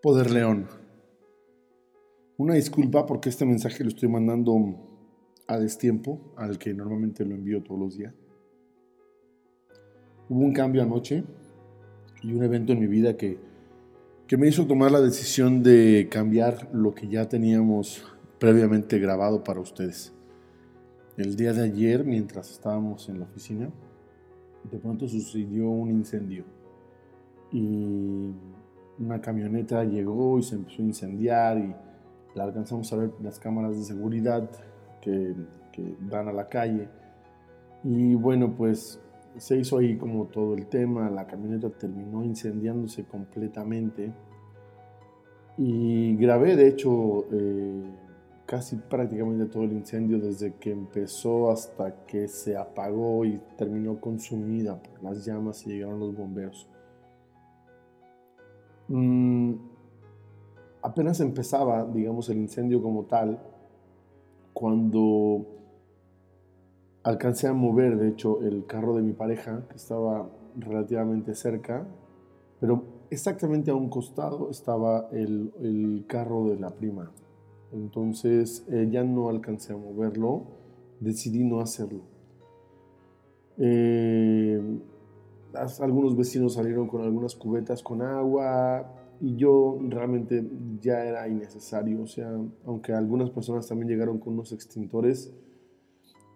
Poder León. Una disculpa porque este mensaje lo estoy mandando a destiempo, al que normalmente lo envío todos los días. Hubo un cambio anoche y un evento en mi vida que, que me hizo tomar la decisión de cambiar lo que ya teníamos previamente grabado para ustedes. El día de ayer, mientras estábamos en la oficina, de pronto sucedió un incendio y una camioneta llegó y se empezó a incendiar y la alcanzamos a ver las cámaras de seguridad que, que dan a la calle. Y bueno, pues se hizo ahí como todo el tema, la camioneta terminó incendiándose completamente. Y grabé, de hecho, eh, casi prácticamente todo el incendio desde que empezó hasta que se apagó y terminó consumida por las llamas y llegaron los bomberos. Mm, apenas empezaba, digamos, el incendio como tal, cuando alcancé a mover, de hecho, el carro de mi pareja, que estaba relativamente cerca, pero exactamente a un costado estaba el, carro de la prima. Entonces eh, ya no alcancé a moverlo, decidí no hacerlo. Eh, algunos vecinos salieron con algunas cubetas con agua y yo realmente ya era innecesario. O sea, aunque algunas personas también llegaron con unos extintores,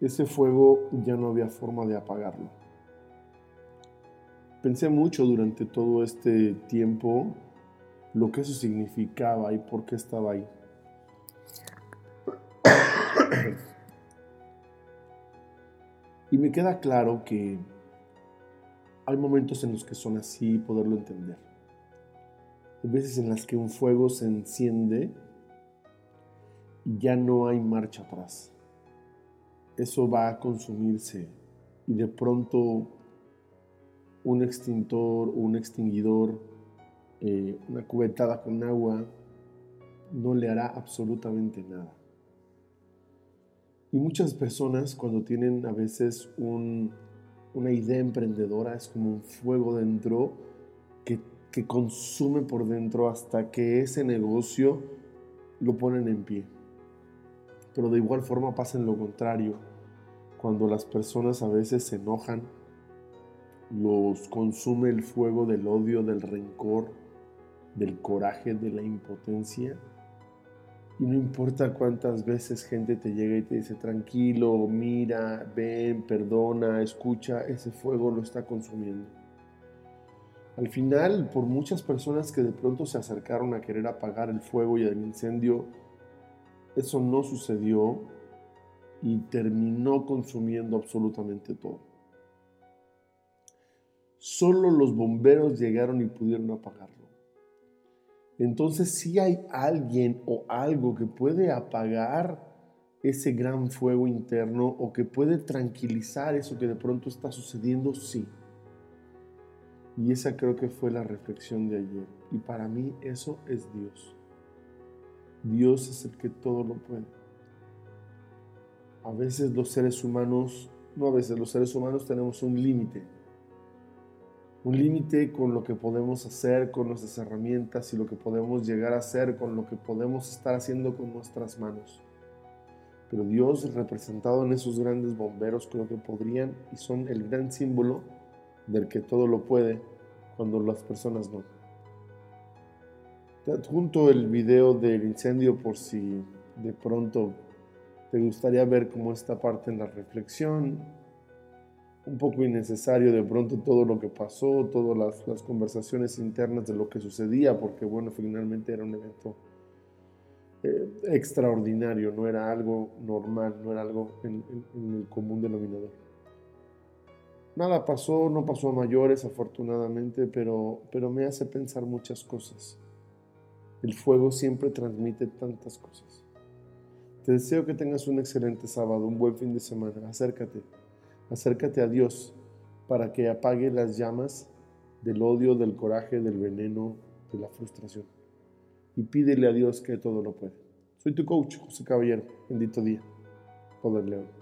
ese fuego ya no había forma de apagarlo. Pensé mucho durante todo este tiempo lo que eso significaba y por qué estaba ahí. y me queda claro que hay momentos en los que son así poderlo entender. Hay veces en las que un fuego se enciende y ya no hay marcha atrás. Eso va a consumirse y de pronto un extintor un extinguidor, eh, una cubetada con agua, no le hará absolutamente nada. Y muchas personas cuando tienen a veces un, una idea emprendedora, es como un fuego dentro que, que consume por dentro hasta que ese negocio lo ponen en pie. Pero de igual forma pasa en lo contrario. Cuando las personas a veces se enojan, los consume el fuego del odio, del rencor, del coraje, de la impotencia y no importa cuántas veces gente te llega y te dice, tranquilo, mira, ven, perdona, escucha, ese fuego lo está consumiendo. Al final, por muchas personas que de pronto se acercaron a querer apagar el fuego y el incendio, eso no sucedió y terminó consumiendo absolutamente todo. Solo los bomberos llegaron y pudieron apagarlo entonces si hay alguien o algo que puede apagar ese gran fuego interno o que puede tranquilizar eso que de pronto está sucediendo, sí. Y esa creo que fue la reflexión de ayer. Y para mí eso es Dios. Dios es el que todo lo puede. A veces los seres humanos, no a veces los seres humanos tenemos un límite un límite con lo que podemos hacer con nuestras herramientas y lo que podemos llegar a hacer con lo que podemos estar haciendo con nuestras manos. Pero Dios representado en esos grandes bomberos creo que podrían y son el gran símbolo del que todo lo puede cuando las personas no. Te adjunto el video del incendio por si de pronto te gustaría ver cómo esta parte en la reflexión un poco innecesario de pronto todo lo que pasó, todas las, conversaciones internas de lo que sucedía, porque bueno, finalmente era un evento eh, extraordinario, no era algo normal, no era algo en, el común denominador. Nada pasó, no pasó a mayores afortunadamente, pero, pero me hace pensar muchas cosas. El fuego siempre transmite tantas cosas. Te deseo que tengas un excelente sábado, un buen fin de semana. Acércate Acércate a Dios para que apague las llamas del odio, del coraje, del veneno, de la frustración. Y pídele a Dios que todo lo puede. Soy tu coach, José Caballero. Bendito día. Poder León.